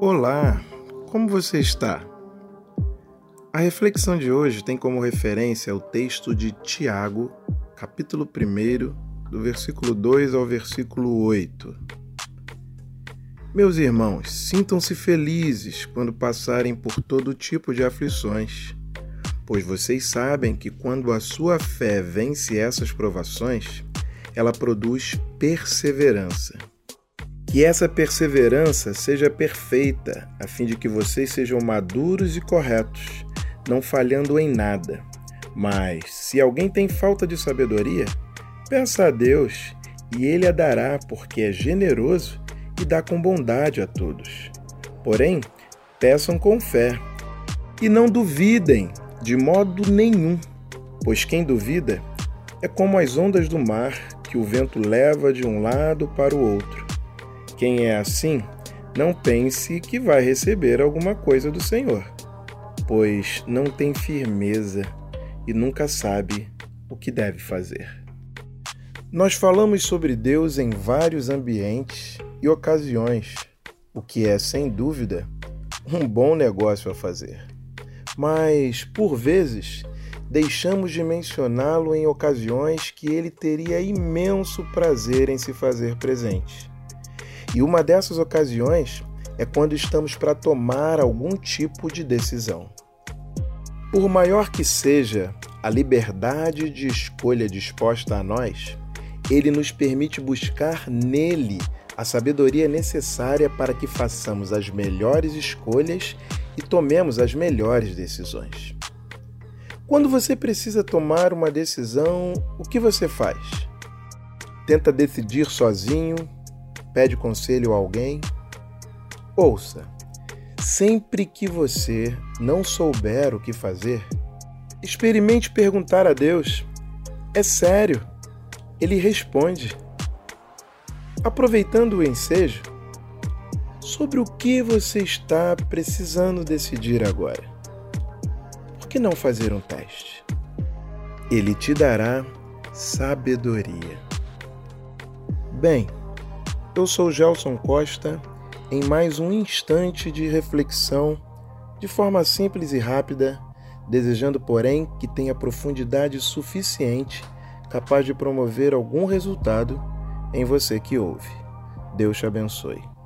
Olá, como você está? A reflexão de hoje tem como referência o texto de Tiago, capítulo 1, do versículo 2 ao versículo 8. Meus irmãos, sintam-se felizes quando passarem por todo tipo de aflições, pois vocês sabem que quando a sua fé vence essas provações, ela produz perseverança. Que essa perseverança seja perfeita, a fim de que vocês sejam maduros e corretos, não falhando em nada. Mas, se alguém tem falta de sabedoria, peça a Deus e Ele a dará, porque é generoso e dá com bondade a todos. Porém, peçam com fé e não duvidem de modo nenhum, pois quem duvida é como as ondas do mar que o vento leva de um lado para o outro. Quem é assim, não pense que vai receber alguma coisa do Senhor, pois não tem firmeza e nunca sabe o que deve fazer. Nós falamos sobre Deus em vários ambientes e ocasiões, o que é, sem dúvida, um bom negócio a fazer. Mas, por vezes, deixamos de mencioná-lo em ocasiões que ele teria imenso prazer em se fazer presente. E uma dessas ocasiões é quando estamos para tomar algum tipo de decisão. Por maior que seja a liberdade de escolha disposta a nós, ele nos permite buscar nele a sabedoria necessária para que façamos as melhores escolhas e tomemos as melhores decisões. Quando você precisa tomar uma decisão, o que você faz? Tenta decidir sozinho pede conselho a alguém? Ouça, sempre que você não souber o que fazer, experimente perguntar a Deus. É sério, ele responde. Aproveitando o ensejo, sobre o que você está precisando decidir agora. Por que não fazer um teste? Ele te dará sabedoria. Bem, eu sou Gelson Costa em mais um instante de reflexão, de forma simples e rápida, desejando, porém, que tenha profundidade suficiente capaz de promover algum resultado em você que ouve. Deus te abençoe.